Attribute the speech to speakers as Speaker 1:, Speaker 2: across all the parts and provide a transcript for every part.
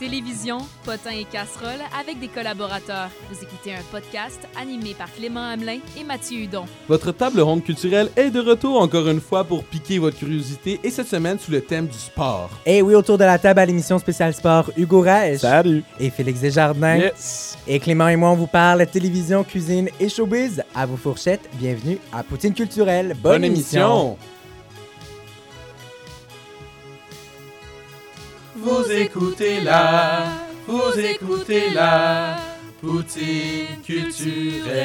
Speaker 1: télévision, potins et casseroles avec des collaborateurs. Vous écoutez un podcast animé par Clément Hamelin et Mathieu Hudon.
Speaker 2: Votre table ronde culturelle est de retour encore une fois pour piquer votre curiosité et cette semaine sous le thème du sport.
Speaker 3: Et Eh oui, autour de la table à l'émission spéciale sport, Hugo Reich
Speaker 2: Salut!
Speaker 3: et Félix Desjardins.
Speaker 2: Yes!
Speaker 3: Et Clément et moi, on vous parle télévision, cuisine et showbiz. À vos fourchettes, bienvenue à Poutine Culturelle. Bonne, émission.
Speaker 2: Vous écoutez là, vous écoutez là, Poutine culturelle.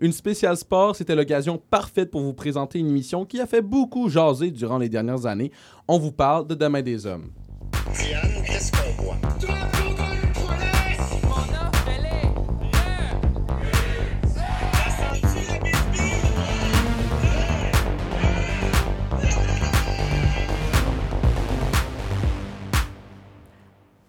Speaker 2: Une spéciale sport, c'était l'occasion parfaite pour vous présenter une émission qui a fait beaucoup jaser durant les dernières années. On vous parle de Demain des hommes.
Speaker 4: Diane, qu'est-ce qu'on voit?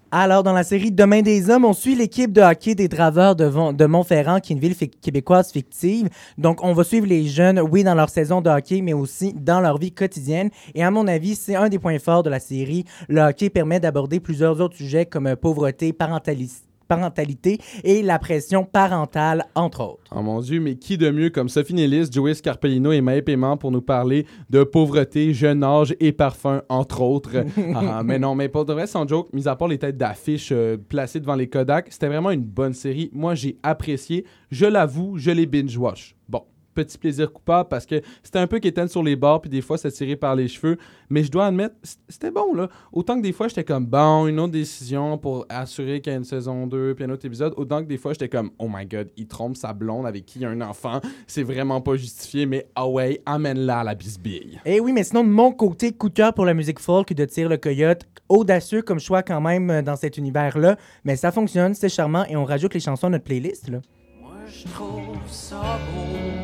Speaker 3: Alors, dans la série Demain des hommes, on suit l'équipe de hockey des Draveurs de, de Montferrand, qui est une ville québécoise fictive. Donc, on va suivre les jeunes, oui, dans leur saison de hockey, mais aussi dans leur vie quotidienne. Et à mon avis, c'est un des points forts de la série. Le hockey permet d'aborder plusieurs autres sujets comme euh, pauvreté, parentalis- parentalité et la pression parentale, entre autres.
Speaker 2: Oh mon Dieu, mais qui de mieux comme Sophie Nélis, Joey Scarpellino et Maë Paiement pour nous parler de pauvreté, jeune âge et parfum, entre autres? Ah, mais non, mais pour de vrai, sans joke, mis à part les têtes d'affiches euh, placées devant les Kodak, c'était vraiment une bonne série. Moi, j'ai apprécié. Je l'avoue, je l'ai binge-watch. Bon, petit plaisir coupable parce que c'était un peu quétaine sur les bords, puis des fois, ça tirait par les cheveux. Mais je dois admettre, c'était bon, là. Autant que des fois, j'étais comme, bon, une autre décision pour assurer qu'il y a une saison 2, puis un autre épisode. Autant que des fois, j'étais comme, oh my god, il trompe sa blonde avec qui il y a un enfant. C'est vraiment pas justifié, mais ah ouais, amène-la à la bisbille.
Speaker 3: Et oui, mais sinon, de mon côté, coup de cœur pour la musique folk de Tire le Coyote. Audacieux comme choix quand même euh, dans cet univers-là. Mais ça fonctionne, c'est charmant et on rajoute les chansons à notre playlist. Là.
Speaker 5: Moi je trouve ça beau.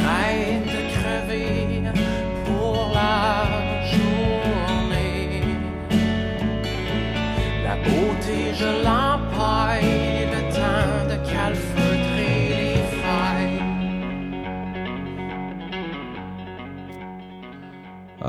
Speaker 5: J'arrête de crever pour la journée. La beauté, je l'empaille.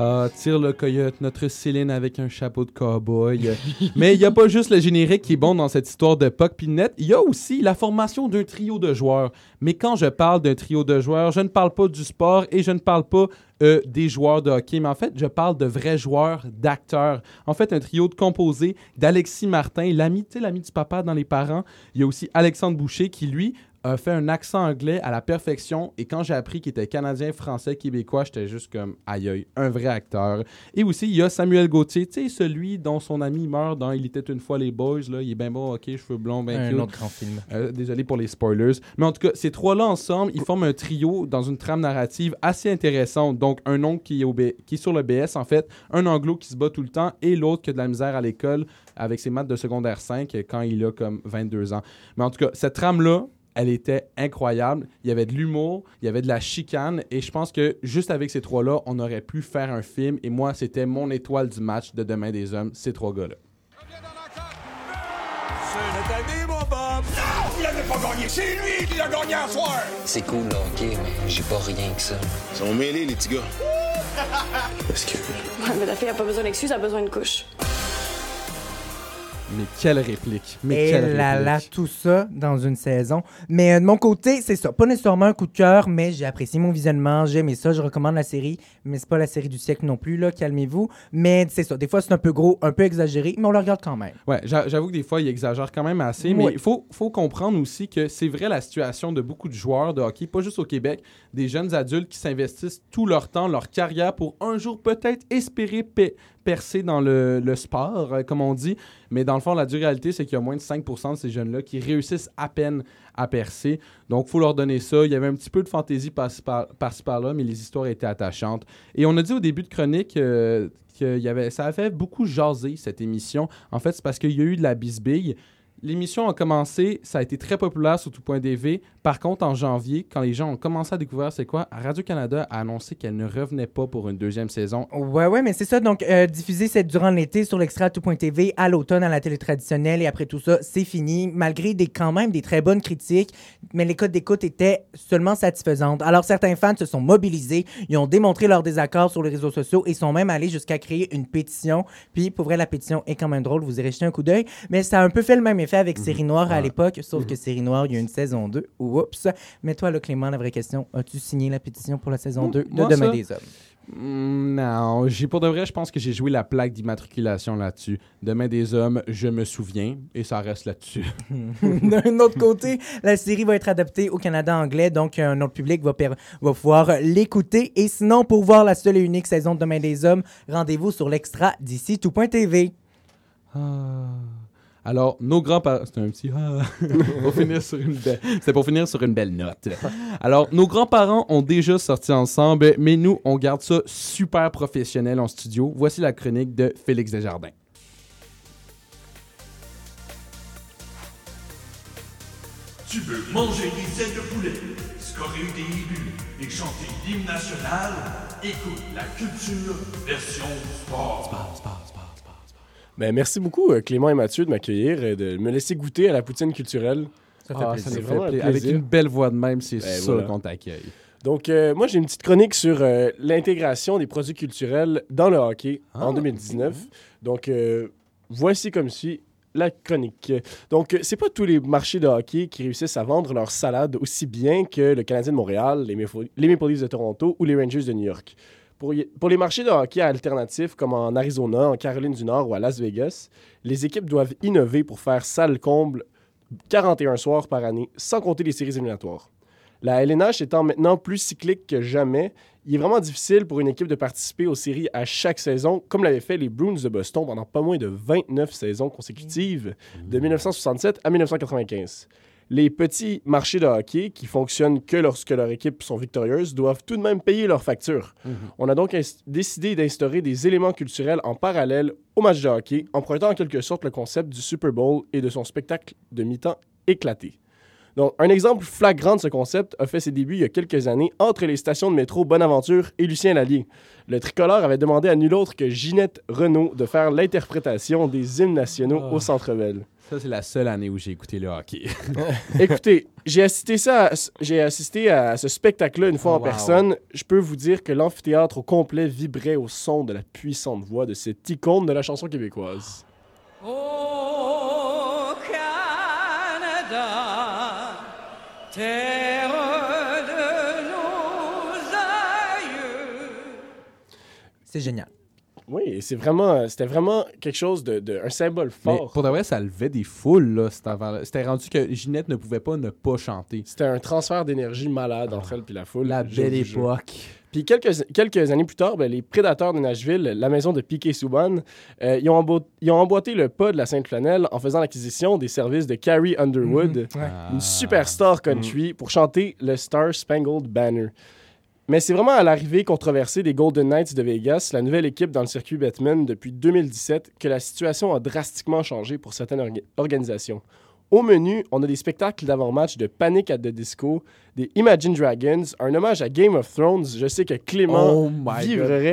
Speaker 2: Ah, tire le coyote, notre Céline avec un chapeau de cowboy. Mais il n'y a pas juste le générique qui est bon dans cette histoire de Puck Pinette, il y a aussi la formation d'un trio de joueurs. Mais quand je parle d'un trio de joueurs, je ne parle pas du sport et je ne parle pas euh, des joueurs de hockey, mais en fait, je parle de vrais joueurs, d'acteurs. En fait, un trio de composé d'Alexis Martin, l'ami, l'ami du papa dans Les Parents. Il y a aussi Alexandre Boucher qui, lui, a fait un accent anglais à la perfection. Et quand j'ai appris qu'il était canadien, français, québécois, j'étais juste comme aïe aïe, un vrai acteur. Et aussi, il y a Samuel Gauthier, tu sais, celui dont son ami meurt dans Il était une fois les boys. Là. Il est bien bon, ok, cheveux blonds, bien
Speaker 3: un
Speaker 2: cute.
Speaker 3: autre grand film.
Speaker 2: Euh, désolé pour les spoilers. Mais en tout cas, ces trois-là ensemble, ils forment un trio dans une trame narrative assez intéressante. Donc, un oncle qui est, au B- qui est sur le BS, en fait, un anglo qui se bat tout le temps et l'autre qui a de la misère à l'école avec ses maths de secondaire 5 quand il a comme 22 ans. Mais en tout cas, cette trame-là, elle était incroyable. Il y avait de l'humour, il y avait de la chicane et je pense que juste avec ces trois-là, on aurait pu faire un film et moi, c'était mon étoile du match de Demain des Hommes, ces trois gars-là.
Speaker 4: Il avait pas gagné, c'est lui qui l'a gagné à soir!
Speaker 6: C'est cool, là, ok, mais j'ai pas rien que ça.
Speaker 7: Ils sont mêlés, les petits gars.
Speaker 8: Ouais, mais la fille a pas besoin d'excuses, elle a besoin d'une couche.
Speaker 2: Mais quelle réplique! Mais
Speaker 3: Et
Speaker 2: quelle
Speaker 3: là là,
Speaker 2: réplique.
Speaker 3: tout ça dans une saison. Mais euh, de mon côté, c'est ça. Pas nécessairement un coup de cœur, mais j'ai apprécié mon visionnement, j'ai aimé ça, je recommande la série. Mais c'est pas la série du siècle non plus, là, calmez-vous. Mais c'est ça. Des fois, c'est un peu gros, un peu exagéré, mais on le regarde quand même.
Speaker 2: Ouais, j'a- j'avoue que des fois, il exagère quand même assez, mais il faut, faut comprendre aussi que c'est vrai la situation de beaucoup de joueurs de hockey, pas juste au Québec, des jeunes adultes qui s'investissent tout leur temps, leur carrière pour un jour peut-être espérer pe- percer dans le, sport, euh, comme on dit. Mais dans le fond, la dure réalité, c'est qu'il y a moins de 5% de ces jeunes-là qui réussissent à peine à percer. Donc, il faut leur donner ça. Il y avait un petit peu de fantaisie par-ci par- par-là, mais les histoires étaient attachantes. Et on a dit au début de chronique euh, que y avait, ça a fait beaucoup jaser, cette émission. En fait, c'est parce qu'il y a eu de la bisbille. L'émission a commencé, ça a été très populaire sur tout.dv. Par contre, en janvier, quand les gens ont commencé à découvrir c'est quoi, Radio-Canada a annoncé qu'elle ne revenait pas pour une deuxième saison.
Speaker 3: Ouais, ouais, mais c'est ça. Donc, euh, diffuser c'est durant l'été sur l'extra tout.tv, à l'automne à la télé traditionnelle, et après tout ça, c'est fini, malgré des, quand même des très bonnes critiques, mais les codes d'écoute étaient seulement satisfaisantes. Alors, certains fans se sont mobilisés, ils ont démontré leur désaccord sur les réseaux sociaux et sont même allés jusqu'à créer une pétition. Puis, pour vrai, la pétition est quand même drôle, vous irez jeter un coup d'œil, mais ça a un peu fait le même effet avec Série Noire à l'époque, sauf que Série Noire, il y a une saison 2. Oups. Mais toi, là, Clément, la vraie question, as-tu signé la pétition pour la saison 2 de Demain
Speaker 2: ça,
Speaker 3: des Hommes?
Speaker 2: Mm, Non, j'ai pour de vrai, je pense que j'ai joué la plaque d'immatriculation là-dessus. Demain des hommes, je me souviens, et ça reste là-dessus.
Speaker 3: D'un autre côté, la série va être adaptée au Canada anglais, donc euh, notre public va, va pouvoir l'écouter. Et sinon, pour voir la seule et unique saison de Demain des Hommes, rendez-vous sur l'extra d'ici tout.tv.
Speaker 2: Ah. Alors, nos grands-parents. C'était un petit. ah. pour finir sur une belle... C'était pour finir sur une belle note. Alors, nos grands-parents ont déjà sorti ensemble, mais nous, on garde ça super professionnel en studio. Voici la chronique de Félix Desjardins.
Speaker 4: Tu veux manger des ailes de poulet, scorer des buts et chanter l'hymne national? Écoute la culture version sport.
Speaker 9: Ben, merci beaucoup, euh, Clément et Mathieu, de m'accueillir et de me laisser goûter à la poutine culturelle.
Speaker 3: Ça fait
Speaker 2: Ah,
Speaker 3: plaisir.
Speaker 2: ça fait. Avec une belle voix de même, c'est
Speaker 9: Ben,
Speaker 2: sûr
Speaker 9: voilà.
Speaker 2: qu'on t'accueille.
Speaker 9: Donc, euh, moi, j'ai une petite chronique sur euh, l'intégration des produits culturels dans le hockey en
Speaker 2: Ah.
Speaker 9: 2019. Donc, euh, voici comme suit la chronique. Donc, c'est pas tous les marchés de hockey qui réussissent à vendre leur salade aussi bien que le Canadien de Montréal, les Maple Leafs de Toronto ou les Rangers de New York. Pour, les marchés de hockey alternatifs comme en Arizona, en Caroline du Nord ou à Las Vegas, les équipes doivent innover pour faire salle comble 41 soirs par année, sans compter les séries éliminatoires. La LNH étant maintenant plus cyclique que jamais, il est vraiment difficile pour une équipe de participer aux séries à chaque saison, comme l'avaient fait les Bruins de Boston pendant pas moins de 29 saisons consécutives, de 1967 à 1995. Les petits marchés de hockey, qui fonctionnent que lorsque leurs équipes sont victorieuses, doivent tout de même payer leurs factures. On a donc décidé d'instaurer des éléments culturels en parallèle au match de hockey, empruntant en quelque sorte le concept du Super Bowl et de son spectacle de mi-temps éclaté. Donc, un exemple flagrant de ce concept a fait ses débuts il y a quelques années entre les stations de métro Bonaventure et Lucien Lallier. Le tricolore avait demandé à nul autre que Ginette Renault de faire l'interprétation des hymnes nationaux
Speaker 2: Ah.
Speaker 9: au Centre Bell.
Speaker 2: Ça, c'est la seule année où j'ai écouté le hockey.
Speaker 9: Écoutez, j'ai assisté, ça à- j'ai assisté à ce spectacle-là une fois
Speaker 2: Oh,
Speaker 9: en
Speaker 2: wow.
Speaker 9: personne. Je peux vous dire que l'amphithéâtre au complet vibrait au son de la puissante voix de cette icône de la chanson québécoise.
Speaker 1: Au terre de nos aïeux.
Speaker 3: C'est génial.
Speaker 9: Oui, c'est vraiment, c'était vraiment quelque chose de, de- un symbole
Speaker 2: Mais
Speaker 9: fort.
Speaker 2: pour de vrai, ça levait des foules, là, cet. C'était rendu que Ginette ne pouvait pas ne pas chanter.
Speaker 9: C'était un transfert d'énergie malade entre elle et la foule.
Speaker 2: La belle époque.
Speaker 9: Puis quelques, quelques années plus tard, ben, les prédateurs de Nashville, la maison de Piquet Souban, euh, ils, ont embo- ils ont emboîté le pas de la Sainte-Flanelle en faisant l'acquisition des services de Carrie Underwood,
Speaker 2: Ah.
Speaker 9: une superstar country, pour chanter le Star Spangled Banner. Mais c'est vraiment à l'arrivée controversée des Golden Knights de Vegas, la nouvelle équipe dans le circuit Batman depuis 2017, que la situation a drastiquement changé pour certaines orga- organisations. Au menu, on a des spectacles d'avant-match de Panic at the Disco, des Imagine Dragons, un hommage à Game of Thrones. Je sais que Clément
Speaker 2: Oh God.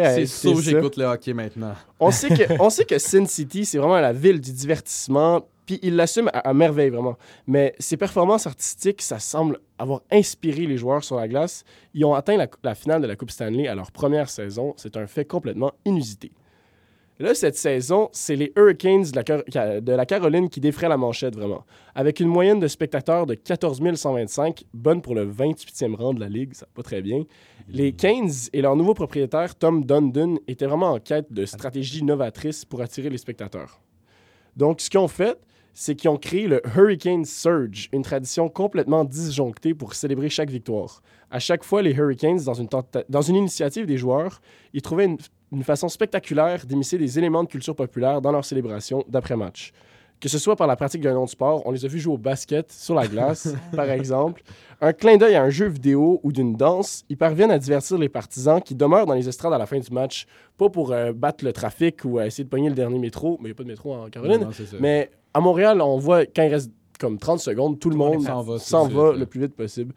Speaker 9: à
Speaker 2: C'est sûr j'écoute le hockey maintenant.
Speaker 9: On sait que, on sait que Sin City, c'est vraiment la ville du divertissement, puis il l'assume à, merveille, vraiment. Mais ses performances artistiques, ça semble avoir inspiré les joueurs sur la glace. Ils ont atteint la, finale de la Coupe Stanley à leur première saison. C'est un fait complètement inusité. Là, cette saison, c'est les Hurricanes de la Caroline qui défraient la manchette, vraiment. Avec une moyenne de spectateurs de 14 125, bonne pour le 28e rang de la Ligue, ça va pas très bien. Les Canes et leur nouveau propriétaire, Tom Dundon, étaient vraiment en quête de stratégies novatrices pour attirer les spectateurs. Donc, ce qu'ils ont fait, c'est qu'ils ont créé le Hurricane Surge, une tradition complètement disjonctée pour célébrer chaque victoire. À chaque fois, les Hurricanes, dans une, tenta- dans une initiative des joueurs, ils trouvaient une, une façon spectaculaire d'immiscer des éléments de culture populaire dans leur célébration d'après-match. que ce soit par la pratique d'un autre sport, on les a vus jouer au basket sur la glace, par exemple, un clin d'œil à un jeu vidéo ou d'une danse, ils parviennent à divertir les partisans qui demeurent dans les estrades à la fin du match, pas pour euh, battre le trafic ou à essayer de pogner le dernier métro, mais il n'y a pas de métro en Caroline,
Speaker 2: Non,
Speaker 9: mais à Montréal, on voit quand il reste comme 30 secondes, tout le monde
Speaker 2: s'en va
Speaker 9: le plus vite possible.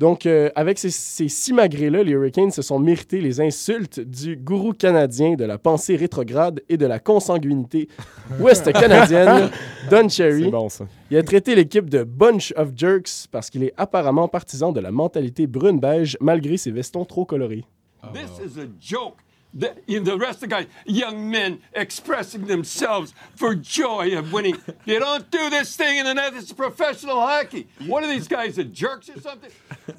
Speaker 9: Donc, euh, avec ces, ces six magrés-là, les Hurricanes se sont mérités les insultes du gourou canadien de la pensée rétrograde et de la consanguinité ouest canadienne, Don Cherry.
Speaker 10: C'est bon, ça.
Speaker 9: Il a traité l'équipe de bunch of jerks parce qu'il est apparemment partisan de la mentalité brune-beige malgré ses vestons trop colorés.
Speaker 11: This is a joke. The, you know, the rest of the guys, young men expressing themselves for joy of winning. You don't do this thing in the net. It's professional hockey. What are these guys, the jerks or something?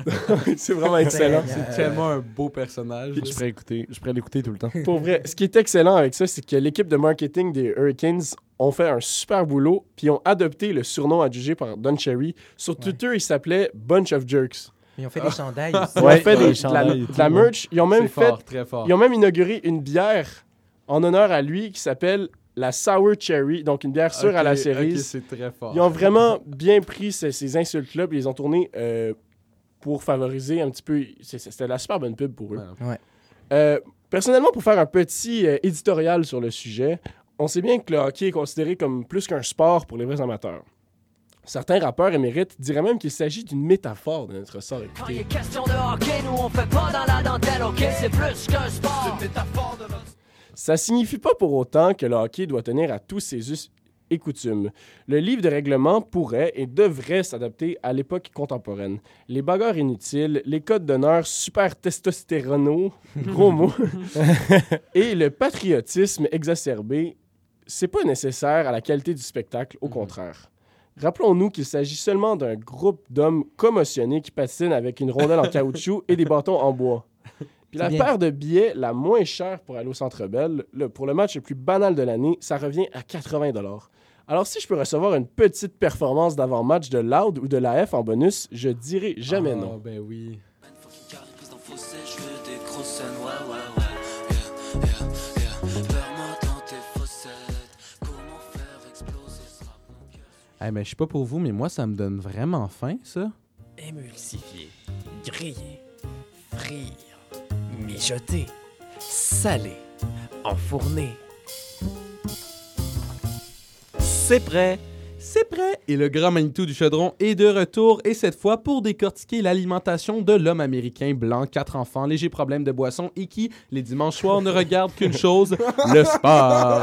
Speaker 9: C'est vraiment excellent.
Speaker 2: C'est tellement un beau personnage.
Speaker 10: Je pourrais écouter, je pourrais l'écouter tout le temps.
Speaker 9: Pour vrai, ce qui est excellent avec ça, c'est que l'équipe de marketing des Hurricanes ont fait un super boulot, puis ont adopté le surnom adjugé par Don Cherry. Sur Twitter, il s'appelait Bunch of Jerks.
Speaker 3: Ils ont fait des chandails aussi.
Speaker 9: Ils ont fait des- de la, de
Speaker 10: tout,
Speaker 9: merch. Ils ont même fait,
Speaker 2: fort, très fort.
Speaker 9: ils ont même inauguré une bière en honneur à lui qui s'appelle la Sour Cherry, donc une bière sûre à la cerise.
Speaker 2: ok, c'est très fort.
Speaker 9: Ils ont vraiment bien pris ces, ces insultes-là, puis ils les ont tournées euh, pour favoriser un petit peu. C'était la super bonne pub pour eux.
Speaker 2: Ouais.
Speaker 9: Euh, personnellement, pour faire un petit euh, éditorial sur le sujet, on sait bien que le hockey est considéré comme plus qu'un sport pour les vrais amateurs. Certains rappeurs émérites diraient même qu'il s'agit d'une métaphore de notre sort
Speaker 12: Quand il est question de hockey, nous on fait pas dans la dentelle, ok? C'est plus qu'un sport.
Speaker 9: Ça signifie pas pour autant que le hockey doit tenir à tous ses us et coutumes. Le livre de règlement pourrait et devrait s'adapter à l'époque contemporaine. Les bagarres inutiles, les codes d'honneur super testostéronaux, gros mot, et le patriotisme exacerbé, c'est pas nécessaire à la qualité du spectacle, au contraire. Rappelons-nous qu'il s'agit seulement d'un groupe d'hommes commotionnés qui patinent avec une rondelle en caoutchouc et des bâtons en bois. Puis la
Speaker 3: bien.
Speaker 9: paire de billets la moins chère pour aller au Centre Bell, le- pour le match le plus banal de l'année, ça revient à 80 Alors si je peux recevoir une petite performance d'avant-match de Loud ou de la F en bonus, je dirais jamais
Speaker 2: Ah,
Speaker 9: non.
Speaker 2: Ben oui. Eh ben, je sais pas pour vous, mais moi, ça me donne vraiment faim, ça.
Speaker 13: Émulsifier, griller, frire, mijoter, saler, enfourner.
Speaker 2: C'est prêt! C'est prêt! Et le grand Manitou du Chaudron est de retour, et cette fois pour décortiquer l'alimentation de l'homme américain blanc, quatre enfants, léger problème de boisson et qui, les dimanches soirs, ne regarde qu'une chose, le sport.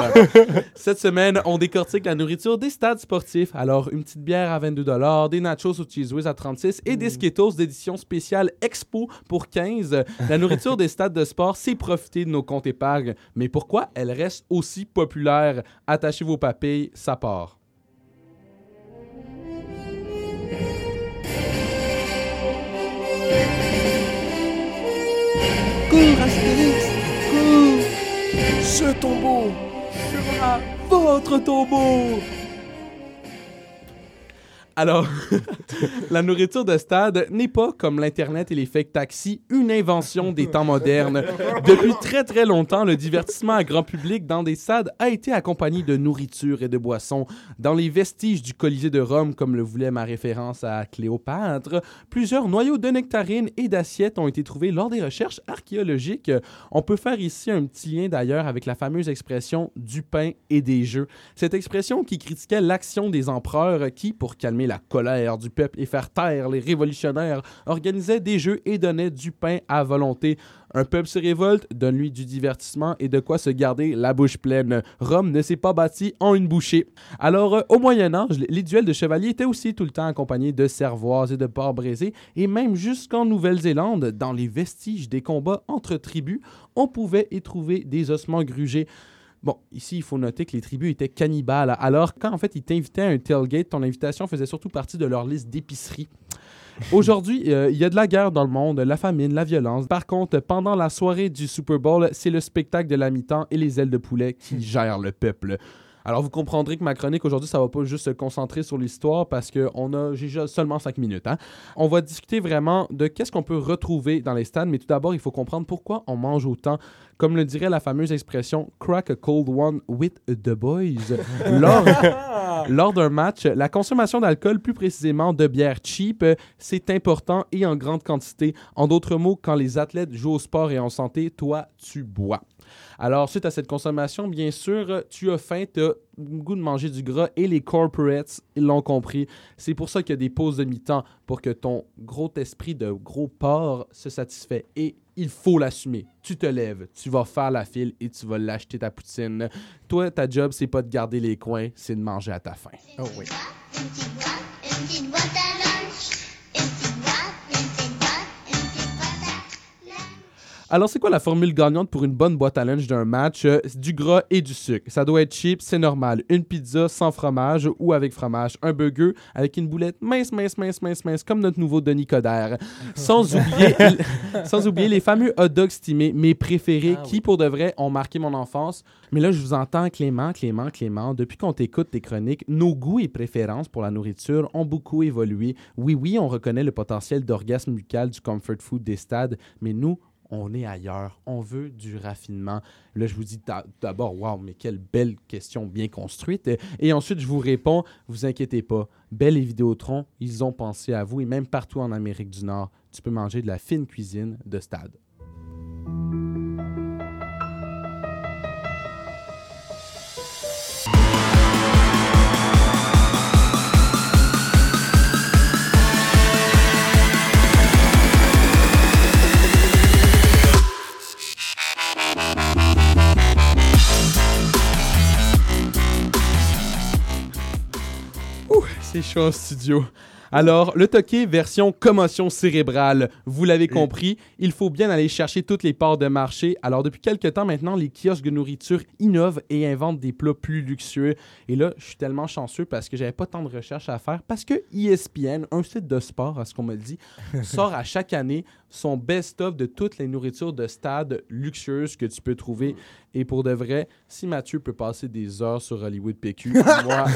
Speaker 2: Cette semaine, on décortique la nourriture des stades sportifs. Alors, une petite bière à 22 des nachos au Cheese Whiz à 36 et des Skittles d'édition spéciale Expo pour 15. La nourriture des stades de sport, c'est profiter de nos comptes épargne. Mais pourquoi elle reste aussi populaire? Attachez vos papilles, ça part. Cours, Astérix!
Speaker 9: Ce tombeau!
Speaker 2: sera votre tombeau. Alors, la nourriture de stade n'est pas, comme l'Internet et les fake taxis, une invention des temps modernes. Depuis très très longtemps, le divertissement à grand public dans des stades a été accompagné de nourriture et de boissons. Dans les vestiges du Colisée de Rome, comme le voulait ma référence à Cléopâtre, plusieurs noyaux de nectarines et d'assiettes ont été trouvés lors des recherches archéologiques. On peut faire ici un petit lien d'ailleurs avec la fameuse expression du pain et des jeux. Cette expression qui critiquait l'action des empereurs qui, pour calmer la colère du peuple et faire taire les révolutionnaires, organisaient des jeux et donnaient du pain à volonté. Un peuple se révolte, donne-lui du divertissement et de quoi se garder la bouche pleine. Rome ne s'est pas bâti en une bouchée. Alors, euh, au Moyen Âge, les duels de chevaliers étaient aussi tout le temps accompagnés de cervoises et de porcs braisés, et même jusqu'en Nouvelle-Zélande, dans les vestiges des combats entre tribus, on pouvait y trouver des ossements grugés. Bon, ici, il faut noter que les tribus étaient cannibales. Alors, quand en fait ils t'invitaient à un tailgate, ton invitation faisait surtout partie de leur liste d'épicerie. Aujourd'hui, euh, il y a de la guerre dans le monde, la famine, la violence. Par contre, pendant la soirée du Super Bowl, c'est le spectacle de la mi-temps et les ailes de poulet qui gèrent le peuple. Alors, vous comprendrez que ma chronique aujourd'hui, ça va pas juste se concentrer sur l'histoire parce qu'on a j'ai seulement cinq minutes. hein. On va discuter vraiment de qu'est-ce qu'on peut retrouver dans les stades, mais tout d'abord, il faut comprendre pourquoi on mange autant. Comme le dirait la fameuse expression crack a cold one with the boys. lors lors d'un match, la consommation d'alcool, plus précisément de bière cheap, c'est important et en grande quantité. En d'autres mots, quand les athlètes jouent au sport et en santé, toi, tu bois. Alors, suite à cette consommation, bien sûr, tu as faim, tu as le goût de manger du gras et les corporates, ils l'ont compris. C'est pour ça qu'il y a des pauses de mi-temps pour que ton gros esprit de gros porc se satisfait. Et il faut l'assumer. Tu te lèves, tu vas faire la file et tu vas l'acheter ta poutine. Toi, ta job, c'est pas de garder les coins, c'est de manger à ta faim.
Speaker 3: Oh oui.
Speaker 2: Alors, c'est quoi la formule gagnante pour une bonne boîte à lunch d'un match? Euh, du gras et du sucre. Ça doit être cheap, c'est normal. Une pizza sans fromage ou avec fromage. Un burger avec une boulette mince, mince, mince, mince, mince, comme notre nouveau Denis Coderre. Sans oublier, sans oublier les fameux hot dogs stimés, mes préférés,
Speaker 3: Ah
Speaker 2: qui, pour de vrai, ont marqué mon enfance. Mais là, je vous entends, Clément, Clément, Clément. Depuis qu'on t'écoute tes chroniques, nos goûts et préférences pour la nourriture ont beaucoup évolué. Oui, oui, on reconnaît le potentiel d'orgasme buccal du comfort food des stades, mais nous, on est ailleurs. On veut du raffinement. Là, je vous dis d'a- d'abord, waouh, mais quelle belle question bien construite. Et ensuite, je vous réponds, vous inquiétez pas. Belle et Vidéotron, ils ont pensé à vous et même partout en Amérique du Nord, tu peux manger de la fine cuisine de stade. C'est chaud en studio. Alors, le toqué version commotion cérébrale, vous l'avez compris, il faut bien aller chercher toutes les parts de marché. Alors, depuis quelques temps maintenant, les kiosques de nourriture innovent et inventent des plats plus luxueux. Et là, je suis tellement chanceux parce que j'avais pas tant de recherches à faire parce que ESPN, un site de sport, à ce qu'on me dit, sort à chaque année son best-of de toutes les nourritures de stade luxueuses que tu peux trouver. Et pour de vrai, si Mathieu peut passer des heures sur Hollywood PQ, moi,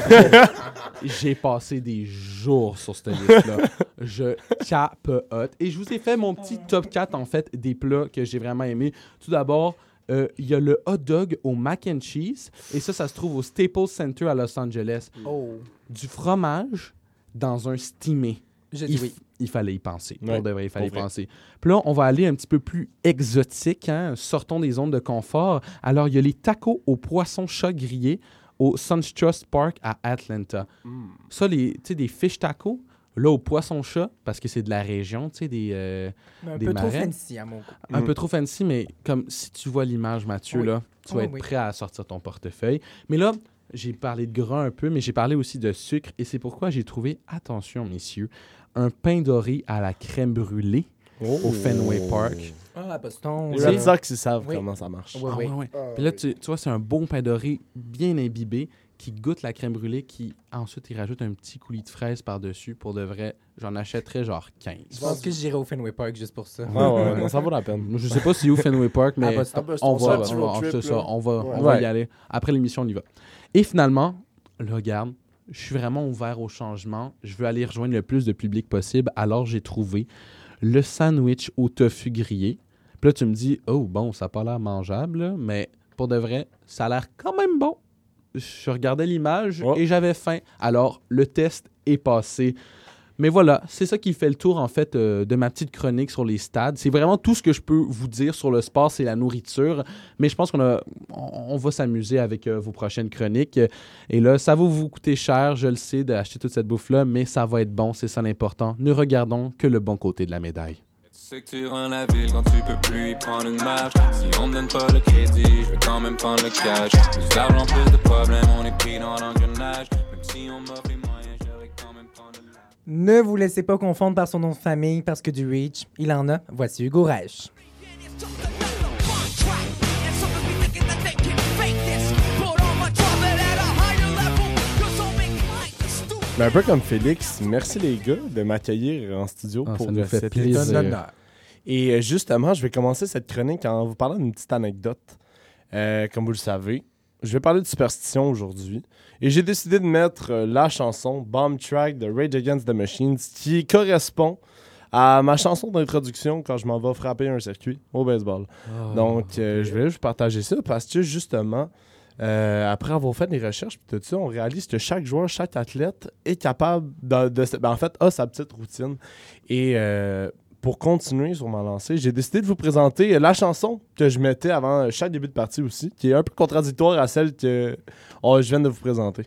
Speaker 2: j'ai passé des jours sur cette liste-là. Je capote. Et je vous ai fait mon petit top 4, en fait, des plats que j'ai vraiment aimés. Tout d'abord, euh, il y a le hot dog au mac and cheese. Et ça, ça se trouve au Staples Center à Los Angeles.
Speaker 3: Oh.
Speaker 2: Du fromage dans un steamé.
Speaker 3: Je
Speaker 2: il,
Speaker 3: dis oui.
Speaker 2: il fallait y penser.
Speaker 10: Ouais,
Speaker 2: Pour de vrai, il fallait y
Speaker 10: vrai.
Speaker 2: penser. Puis là, on va aller un petit peu plus exotique. hein. Sortons des zones de confort. Alors, il y a les tacos au poisson chat grillé au Suntrust Park à Atlanta.
Speaker 10: Mm.
Speaker 2: Ça, les, tu sais, des fish tacos, là, au poisson chat, parce que c'est de la région, tu sais, des... euh,
Speaker 3: Un
Speaker 2: des
Speaker 3: peu trop
Speaker 2: marais.
Speaker 3: fancy à mon goût.
Speaker 2: un
Speaker 10: Mm.
Speaker 2: peu trop fancy, mais comme si tu vois l'image, Mathieu,
Speaker 3: Oui.
Speaker 2: là, tu vas
Speaker 3: Oui,
Speaker 2: être
Speaker 3: oui.
Speaker 2: prêt à sortir ton portefeuille. Mais là, j'ai parlé de gras un peu, mais j'ai parlé aussi de sucre, et c'est pourquoi j'ai trouvé, attention, messieurs, un pain doré à la crème brûlée au Fenway Park.
Speaker 3: Ah, à Boston.
Speaker 10: Les
Speaker 2: Tu
Speaker 10: Red
Speaker 2: sais-
Speaker 10: Sox, ils savent
Speaker 3: Oui.
Speaker 10: comment ça marche.
Speaker 3: Oui,
Speaker 2: Ah
Speaker 3: oui.
Speaker 2: ouais, ouais. Puis là, tu, tu vois, c'est un bon pain doré bien imbibé qui goûte la crème brûlée, qui ensuite, il rajoute un petit coulis de fraises par-dessus. Pour de vrai, j'en achèterais genre 15.
Speaker 3: Je pense que j'irai au Fenway Park juste pour ça.
Speaker 10: Ouais, ouais, non, ça vaut la peine.
Speaker 2: Je sais pas si où Fenway Park, mais.
Speaker 10: Ah,
Speaker 2: on va, on va,
Speaker 10: road
Speaker 2: on-
Speaker 10: trip,
Speaker 2: c'est ça,
Speaker 10: là.
Speaker 2: on va,
Speaker 10: Ouais.
Speaker 2: on va y aller. Après l'émission, on y va. Et finalement, là, regarde, je suis vraiment ouvert au changement. Je veux aller rejoindre le plus de public possible. Alors, j'ai trouvé le sandwich au tofu grillé. Puis là, tu me dis, oh, bon, ça n'a pas l'air mangeable, là, mais pour de vrai, ça a l'air quand même bon. Je regardais l'image
Speaker 10: Oh.
Speaker 2: et j'avais faim. Alors, le test est passé. Mais voilà, c'est ça qui fait le tour en fait euh, de ma petite chronique sur les stades. C'est vraiment tout ce que je peux vous dire sur le sport, c'est la nourriture. Mais je pense qu'on va s'amuser avec euh, vos prochaines chroniques. Et là, ça va vous coûter cher, je le sais, d'acheter toute cette bouffe-là, mais ça va être bon, c'est ça l'important. Ne regardons que le bon côté de la médaille.
Speaker 14: Que tu rends la ville quand tu peux plus y prendre une marche. Si on donne pas le crédit, je quand même prendre le cash. Plus de problèmes, on est pris dans l'engrenage. Même si on m'offre les moyens, quand même
Speaker 3: Ne vous laissez pas confondre par son nom de famille parce que du reach, il en a. Voici Hugo Reich.
Speaker 10: Mais un peu comme Félix, merci les gars de m'accueillir en studio
Speaker 2: Ah,
Speaker 10: pour
Speaker 2: nous fait
Speaker 10: cet
Speaker 2: plaisir.
Speaker 10: Et euh, justement, je vais commencer cette chronique en vous parlant d'une petite anecdote. Euh, comme vous le savez, je vais parler de superstition aujourd'hui. Et j'ai décidé de mettre euh, la chanson Bomb Track de Rage Against the Machines qui correspond à ma chanson d'introduction quand je m'en vais frapper un circuit au baseball.
Speaker 2: Ah,
Speaker 10: Donc, euh, je vais juste partager ça parce que justement, euh, après avoir fait des recherches tout ça, on réalise que chaque joueur, chaque athlète est capable de, ben, en fait, a sa petite routine. Et euh, pour continuer sur ma lancée, j'ai décidé de vous présenter la chanson que je mettais avant chaque début de partie aussi, qui est un peu contradictoire à celle que oh, je viens de vous présenter.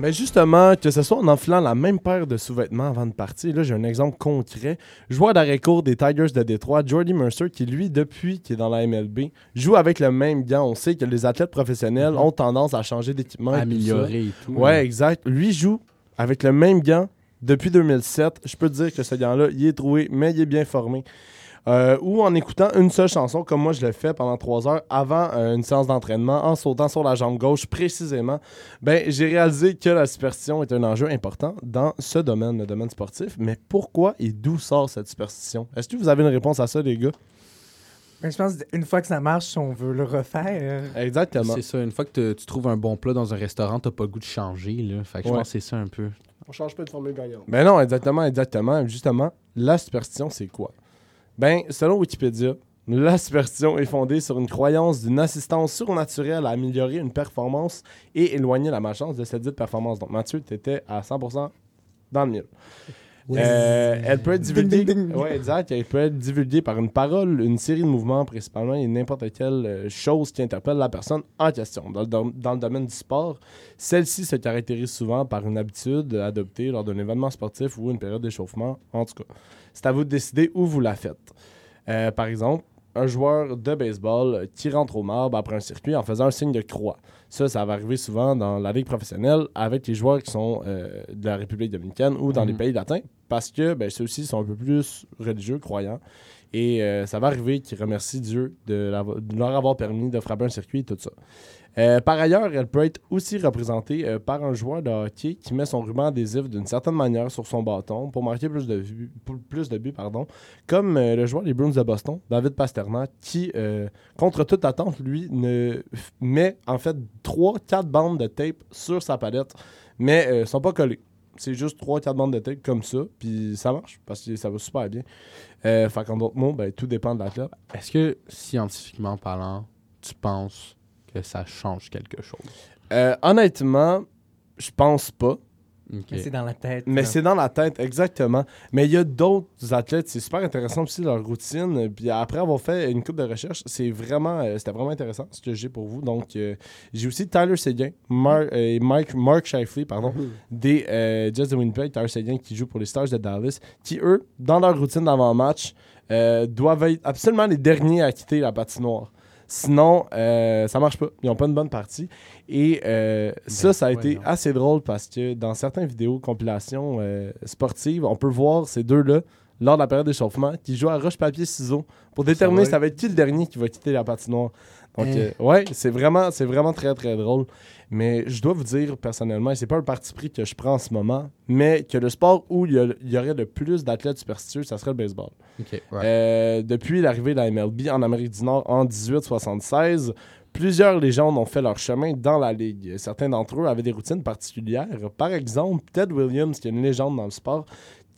Speaker 10: Mais justement, que ce soit en enfilant la même paire de sous-vêtements avant de partir, là j'ai un exemple concret. Joueur d'arrêt court des Tigers de Détroit, Jordy Mercer, qui lui, depuis qu'il est dans la MLB, joue avec le même gant. On sait que les athlètes professionnels ont tendance à changer d'équipement. et tout
Speaker 2: Améliorer et tout.
Speaker 10: Ouais, exact. Lui joue avec le même gant depuis 2007. Je peux te dire que ce gant-là, il est troué, mais il est bien formé. Euh, ou en écoutant une seule chanson, comme moi je l'ai fait pendant trois heures avant euh, une séance d'entraînement, en sautant sur la jambe gauche précisément, ben, j'ai réalisé que la superstition est un enjeu important dans ce domaine, le domaine sportif. Mais pourquoi et d'où sort cette superstition? Est-ce que vous avez une réponse à ça, les gars?
Speaker 3: Ben, je pense qu'une fois que ça marche, on veut le refaire.
Speaker 10: Exactement.
Speaker 2: C'est ça, une fois que te- tu trouves un bon plat dans un restaurant, t'as pas le goût de changer. Là. Fait que je
Speaker 10: Ouais.
Speaker 2: pense que c'est ça un peu.
Speaker 9: On change pas de formule gagnante.
Speaker 10: Ben non, exactement, exactement. Justement, la superstition, c'est quoi? Ben, selon Wikipédia, la superstition est fondée sur une croyance d'une assistance surnaturelle à améliorer une performance et éloigner la malchance de cette dite performance. Donc, Mathieu, tu étais à 100% dans le mille. Euh, elle peut être divulguée. Ouais, exact. Elle peut être divulguée par une parole, une série de mouvements, principalement, et n'importe quelle euh, chose qui interpelle la personne en question. Dans le, dom- dans le domaine du sport, celle-ci se caractérise souvent par une habitude adoptée lors d'un événement sportif ou une période d'échauffement. En tout cas, c'est à vous de décider où vous la faites. Euh, par exemple, un joueur de baseball qui rentre au marbre après un circuit en faisant un signe de croix. Ça, ça va arriver souvent dans la ligue professionnelle avec les joueurs qui sont euh, de la République dominicaine ou dans les
Speaker 2: Mhm.
Speaker 10: pays latins parce que ben, ceux-ci sont un peu plus religieux, croyants. Et euh, ça va arriver qu'ils remercient Dieu de, de leur avoir permis de frapper un circuit et tout ça. Euh, par ailleurs, elle peut être aussi représentée euh, par un joueur de hockey qui met son ruban adhésif d'une certaine manière sur son bâton pour marquer plus de, pour- plus de buts, comme euh, le joueur des Bruins de Boston, David Pasternak, qui, contre toute attente, lui, ne met en fait 3-4 bandes de tape sur sa palette, mais ne sont pas collées. C'est juste 3-4 bandes de tape comme ça, puis ça marche, parce que ça va super bien. Fait qu'en d'autres mots, ben, tout dépend de l'athlète.
Speaker 2: Est-ce que, scientifiquement parlant, tu penses que ça change quelque chose?
Speaker 10: Euh, honnêtement, je pense pas.
Speaker 3: Mais c'est dans la tête.
Speaker 10: Mais c'est dans la tête, exactement. Mais il y a d'autres athlètes, c'est super intéressant aussi leur routine. Puis après avoir fait une coupe de recherche, c'est vraiment, euh, c'était vraiment intéressant ce que j'ai pour vous. Donc euh, j'ai aussi Tyler Seguin, Mar- euh, et Mike, Mark Shifley, pardon, des euh, Jets de Winnipeg, Tyler Seguin qui joue pour les Stars de Dallas, qui eux, dans leur routine d'avant-match, euh, doivent être absolument les derniers à quitter la patinoire. Sinon, euh, ça marche pas. Ils n'ont pas une bonne partie. Et euh, ça, ça a été assez drôle parce que dans certaines vidéos compilations euh, sportives, on peut voir ces deux-là lors de la période d'échauffement qui jouent à roche-papier-ciseaux pour déterminer
Speaker 2: va
Speaker 10: ça va être qui le dernier qui va quitter la patinoire. Donc, euh, ouais, c'est vraiment, c'est vraiment très, très drôle. Mais je dois vous dire personnellement, et c'est pas un parti pris que je prends en ce moment, mais que le sport où il y, a- il y aurait le plus d'athlètes superstitieux, ça serait le baseball.
Speaker 2: Ok, ouais.
Speaker 10: Euh, depuis l'arrivée de la MLB en Amérique du Nord en 1876, plusieurs légendes ont fait leur chemin dans la ligue. Certains d'entre eux avaient des routines particulières. Par exemple, Ted Williams, qui est une légende dans le sport,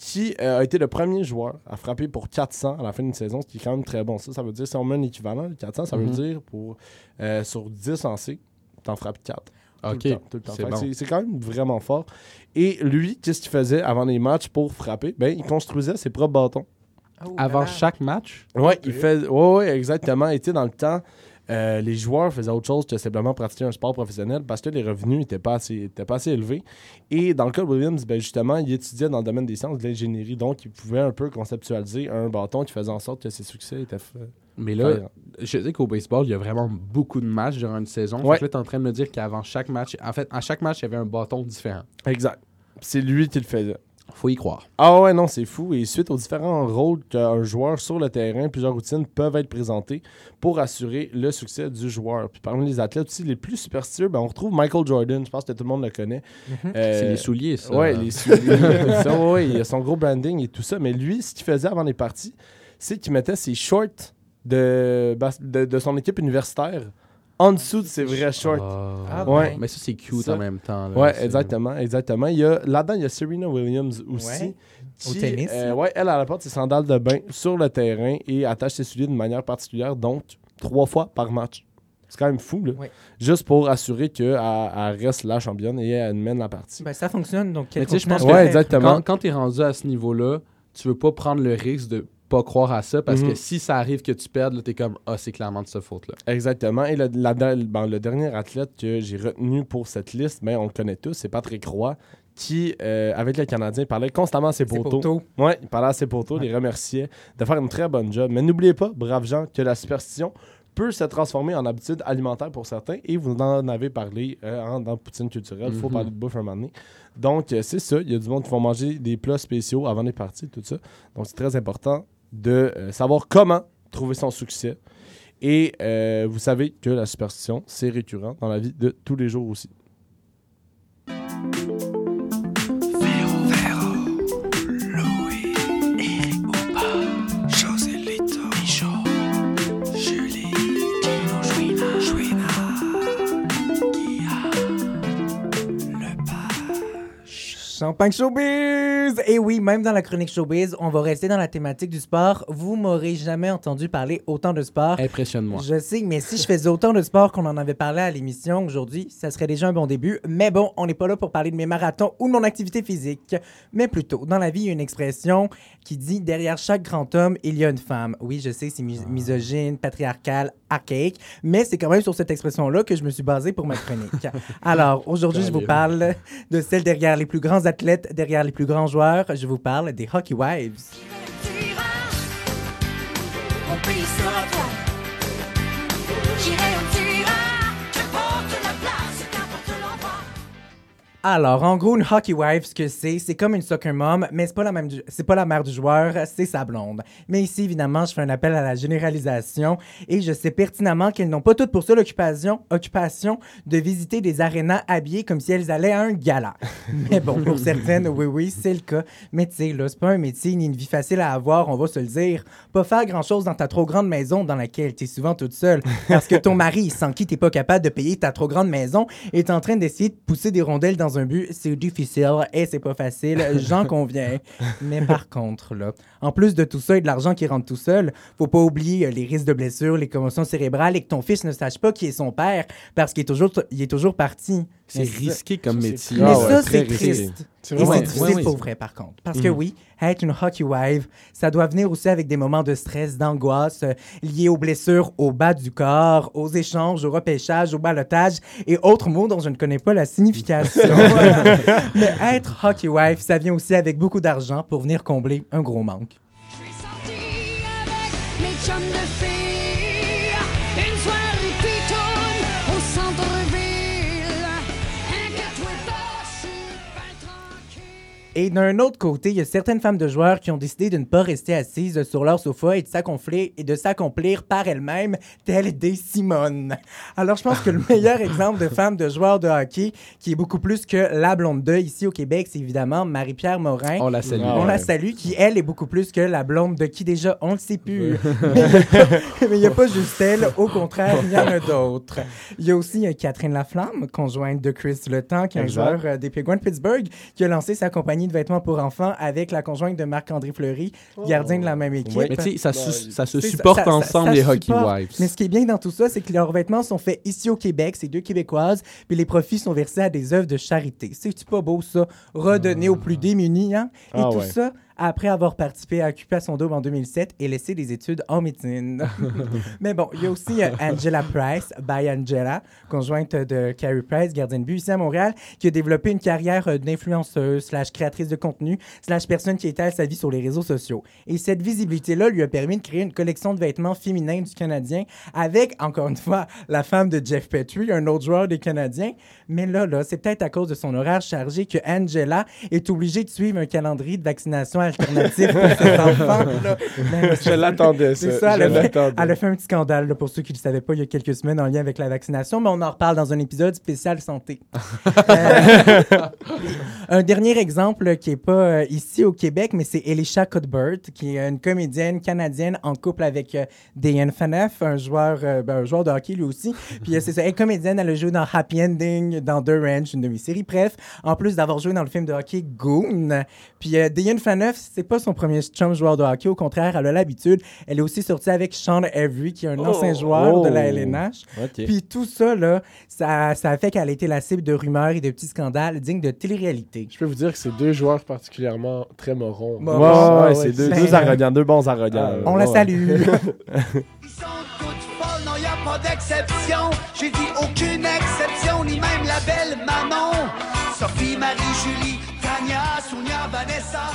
Speaker 10: qui euh, a été le premier joueur à frapper pour 400 à la fin d'une saison, ce qui est quand même très bon. Ça, ça veut dire, si on met un équivalent, 400, ça
Speaker 2: Mhm.
Speaker 10: veut dire pour euh, sur 10 lancés, t'en frappes 4. Tout
Speaker 2: Ok,
Speaker 10: le temps, tout le temps.
Speaker 2: c'est bon.
Speaker 10: Quand même vraiment fort. Et lui, qu'est-ce qu'il faisait avant les matchs pour frapper? Ben, il construisait ses propres bâtons.
Speaker 3: Oh,
Speaker 2: Avant chaque match?
Speaker 10: Ouais, il fait. Ouais, ouais, exactement. Tu sais, dans le temps, euh, les joueurs faisaient autre chose que simplement pratiquer un sport professionnel parce que les revenus n'étaient pas, assez- étaient pas assez élevés. Et dans le cas de Williams, ben, justement, il étudiait dans le domaine des sciences, de l'ingénierie. Donc, il pouvait un peu conceptualiser un bâton qui faisait en sorte que ses succès étaient faits.
Speaker 2: Mais là, je sais qu'au baseball, il y a vraiment beaucoup de matchs durant une saison. Fait
Speaker 10: Ouais.
Speaker 2: que là, t'es en train de me dire qu'avant chaque match, en fait, à chaque match, il y avait un bâton différent.
Speaker 10: Exact. C'est lui qui le faisait.
Speaker 2: Faut y croire.
Speaker 10: Ah ouais, non, c'est fou. Et suite aux différents rôles qu'un joueur sur le terrain, plusieurs routines peuvent être présentées pour assurer le succès du joueur. Puis parmi les athlètes aussi les plus superstitieux, ben, on retrouve Michael Jordan. Je pense que tout le monde le connaît.
Speaker 2: Mhm. C'est les souliers, ça.
Speaker 10: Ouais, les souliers. ça, ouais, il a son gros branding et tout ça. Mais lui, ce qu'il faisait avant les parties, c'est qu'il mettait ses shorts de, de son équipe universitaire en dessous de ses vrais shorts.
Speaker 2: Ah,
Speaker 10: ouais.
Speaker 2: Mais ça, c'est cute
Speaker 10: Ça.
Speaker 2: en même temps. là.
Speaker 10: Ouais, exactement, exactement. Il y a, là-dedans, il y a Serena Williams aussi.
Speaker 3: Ouais.
Speaker 10: Qui,
Speaker 3: Au tennis.
Speaker 10: euh, ouais, elle, elle porte ses sandales de bain sur le terrain et attache ses souliers de manière particulière, donc trois fois par match. C'est quand même fou, là. Juste pour assurer qu'elle elle reste la championne et elle mène la partie.
Speaker 3: Ben, ça fonctionne, donc
Speaker 2: Mais
Speaker 3: quel
Speaker 2: tu sais, je pense que
Speaker 10: Ouais, exactement.
Speaker 2: quand, quand tu es rendu à ce niveau-là, tu veux pas prendre le risque de pas croire à ça parce
Speaker 10: Mhm.
Speaker 2: que si ça arrive que tu perdes, là, t'es comme Ah, c'est clairement de sa faute. Là.
Speaker 10: Exactement. Et le, la- ben, le dernier athlète que j'ai retenu pour cette liste, ben, on le connaît tous, c'est Patrick Roy, qui, euh, avec le Canadien, parlait constamment à ses poteaux. Ouais, il parlait à ses poteaux, les remerciait de faire une très bonne job. Mais n'oubliez pas, braves gens, que la superstition peut se transformer en habitude alimentaire pour certains. Et vous en avez parlé euh, en- dans Poutine culturelle. Il faut
Speaker 2: Mhm.
Speaker 10: parler de bouffe un moment donné. Donc, euh, c'est ça. Il y a du monde qui vont manger des plats spéciaux avant les parties, tout ça. Donc, c'est très important de euh, savoir comment trouver son succès. Et euh, vous savez que la superstition, c'est récurrent dans la vie de tous les jours aussi.
Speaker 3: Champagne Showbiz! Et oui, même dans la chronique Showbiz, on va rester dans la thématique du sport. Vous m'aurez jamais entendu parler autant de sport.
Speaker 2: Impressionne-moi.
Speaker 3: Je sais, mais si je faisais autant de sport qu'on en avait parlé à l'émission aujourd'hui, ça serait déjà un bon début. Mais bon, on n'est pas là pour parler de mes marathons ou de mon activité physique. Mais plutôt, dans la vie, il y a une expression qui dit derrière chaque grand homme, il y a une femme. Oui, je sais, c'est mis- misogyne, patriarcal, archaïque, mais c'est quand même sur cette expression-là que je me suis basé pour ma chronique. Alors, aujourd'hui, je vous parle de celle derrière les plus grands athlètes, derrière les plus grands joueurs. Je vous parle des Hockey Wives. Alors, en gros, une hockey wife, ce que c'est, c'est comme une soccer mom, mais c'est pas la même, c'est pas la mère du joueur, c'est sa blonde. Mais ici, évidemment, je fais un appel à la généralisation et je sais pertinemment qu'elles n'ont pas toutes pour ça l'occupation, occupation de visiter des arénas habillées comme si elles allaient à un gala. Mais bon, pour certaines, oui, oui, c'est le cas. Mais tu sais, là, c'est pas un métier ni une vie facile à avoir, on va se le dire. Pas faire grand-chose dans ta trop grande maison dans laquelle t'es souvent toute seule, parce que ton mari, sans qui t'es pas capable de payer ta trop grande maison, est en train d'essayer de pousser des rondelles dans un but. C'est difficile et c'est pas facile, j'en conviens. Mais par contre, là, en plus de tout ça et de l'argent qui rentre tout seul, faut pas oublier euh, les risques de blessures, les commotions cérébrales et que ton fils ne sache pas qui est son père parce qu'il est toujours, il est toujours parti.
Speaker 2: C'est risqué comme métier.
Speaker 3: mais ça, c'est triste.
Speaker 10: C'est vraiment- Ouais,
Speaker 3: difficile
Speaker 2: ouais,
Speaker 3: pour vrai, par contre. Parce
Speaker 10: Mhm.
Speaker 3: que oui, être une hockey wife, ça doit venir aussi avec des moments de stress, d'angoisse euh, liés aux blessures au bas du corps, aux échanges, au repêchage, au balotage et autres mots dont je ne connais pas la signification. Mais être hockey wife, ça vient aussi avec beaucoup d'argent pour venir combler un gros manque. Et d'un autre côté, il y a certaines femmes de joueurs qui ont décidé de ne pas rester assises sur leur sofa et de s'accomplir, et de s'accomplir par elles-mêmes, telles des Simone. Alors, je pense que le meilleur exemple de femme de joueur de hockey, qui est beaucoup plus que la blonde de ici au Québec, c'est évidemment Marie-Pierre Morin.
Speaker 2: On la salue.
Speaker 3: On la salue, qui elle est beaucoup plus que la blonde de qui déjà, on le sait plus. Mais il n'y a, pas- juste elle, au contraire, il y en a d'autres. Il y a aussi euh, Catherine Laflamme, conjointe de Chris Le Temps, qui est un joueur euh, des Penguins de Pittsburgh, qui a lancé sa compagnie de vêtements pour enfants avec la conjointe de Marc-André Fleury, gardien de la même équipe.
Speaker 2: Mais tu sais, ça, se- ça se supporte
Speaker 3: ça, ça-
Speaker 2: ensemble,
Speaker 3: ça
Speaker 2: les Hockey
Speaker 3: supporte.
Speaker 2: Wives.
Speaker 3: Mais ce qui est bien dans tout ça, c'est que leurs vêtements sont faits ici au Québec, c'est deux Québécoises, puis les profits sont versés à des œuvres de charité. C'est-tu pas beau, ça? Redonner aux plus démunis, hein? Et
Speaker 10: Ah
Speaker 3: tout
Speaker 10: ouais.
Speaker 3: ça après avoir participé à Occupation Double en 2007 et laissé des études en médecine. Mais bon, il y a aussi euh, Angela Price, by Angela, conjointe de Carrie Price, gardienne de but ici à Montréal, qui a développé une carrière euh, d'influenceuse, slash créatrice de contenu, slash personne qui étale sa vie sur les réseaux sociaux. Et cette visibilité-là lui a permis de créer une collection de vêtements féminins du Canadien avec, encore une fois, la femme de Jeff Petrie, un autre joueur des Canadiens. Mais là, là, c'est peut-être à cause de son horaire chargé que Angela est obligée de suivre un calendrier de vaccination alternatif pour ses enfants. là. Mais là,
Speaker 10: Je l'attendais,
Speaker 3: C'est
Speaker 10: ça.
Speaker 3: ça,
Speaker 10: Je
Speaker 3: elle a, fait,
Speaker 10: l'attendais.
Speaker 3: elle a fait un petit scandale, là, pour ceux qui ne le savaient pas, il y a quelques semaines en lien avec la vaccination, mais on en reparle dans un épisode spécial santé. Euh, un dernier exemple qui n'est pas euh, ici au Québec, mais c'est Elisha Cuthbert, qui est une comédienne canadienne en couple avec euh, Dayan Faneuf, un joueur, euh, ben, un joueur de hockey lui aussi. Puis c'est ça, elle est comédienne, elle a joué dans Happy Ending, dans The Ranch, une demi-série. Bref, en plus d'avoir joué dans le film de hockey Goon. Puis Dayan Faneuf, c'est pas son premier chum joueur de hockey, au contraire, elle a l'habitude. Elle est aussi sortie avec Sean Avery, qui est un ancien
Speaker 10: Oh.
Speaker 3: joueur de la
Speaker 10: Oh.
Speaker 3: LNH.
Speaker 10: Ok.
Speaker 3: Puis tout ça, là, ça, ça a fait qu'elle a été la cible de rumeurs et de petits scandales dignes de télé-réalité.
Speaker 10: Je peux vous dire que c'est deux joueurs particulièrement très morons.
Speaker 3: Bon,
Speaker 9: Ouais, ouais,
Speaker 3: ouais,
Speaker 9: c'est deux, deux arrogants, deux bons arrogants.
Speaker 10: Ah.
Speaker 3: On la salue.
Speaker 15: non, y a pas d'exception. J'ai dit aucune exception, ni même la belle Manon. Sophie, Marie, Julie, Tania, Sonia, Vanessa.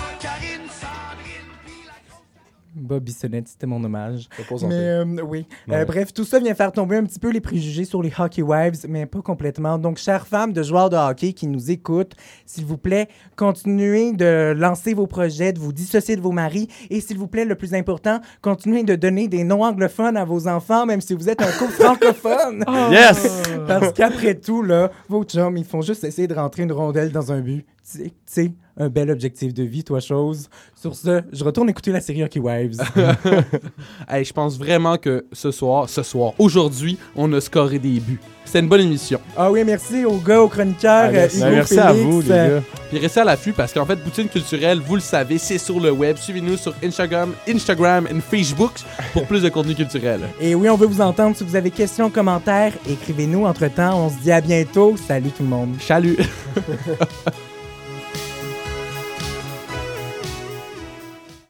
Speaker 3: Bob Bissonnette, c'était mon hommage. Mais euh, oui.
Speaker 10: Ouais.
Speaker 3: Euh, bref, tout ça vient faire tomber un petit peu les préjugés sur les hockey wives, mais pas complètement. Donc, chères femmes de joueurs de hockey qui nous écoutent, s'il vous plaît, continuez de lancer vos projets, de vous dissocier de vos maris, et s'il vous plaît, le plus important, continuez de donner des noms anglophones à vos enfants, même si vous êtes un couple francophone.
Speaker 9: Yes!
Speaker 3: Parce qu'après tout, là, vos chums, ils font juste essayer de rentrer une rondelle dans un but. Sais- tu sais, un bel objectif de vie, toi, chose. Sur ce, je retourne écouter la série Hockey Wives.
Speaker 2: Hey, je pense vraiment que ce soir, ce soir, aujourd'hui, on a scoré des buts. C'était une bonne émission.
Speaker 3: Ah oui, merci aux gars, aux chroniqueurs.
Speaker 9: Ah, merci.
Speaker 3: euh, Hugo,
Speaker 9: Merci à vous, les
Speaker 3: euh,
Speaker 9: gars.
Speaker 2: Puis restez à l'affût parce qu'en fait, Poutine Culturelle, vous le savez, c'est sur le web. Suivez-nous sur Instagram, Instagram et Facebook pour plus de contenu culturel.
Speaker 3: Et oui, on veut vous entendre. Si vous avez questions, commentaires, écrivez-nous. Entre-temps, on se dit à bientôt. Salut tout le monde.
Speaker 2: Salut!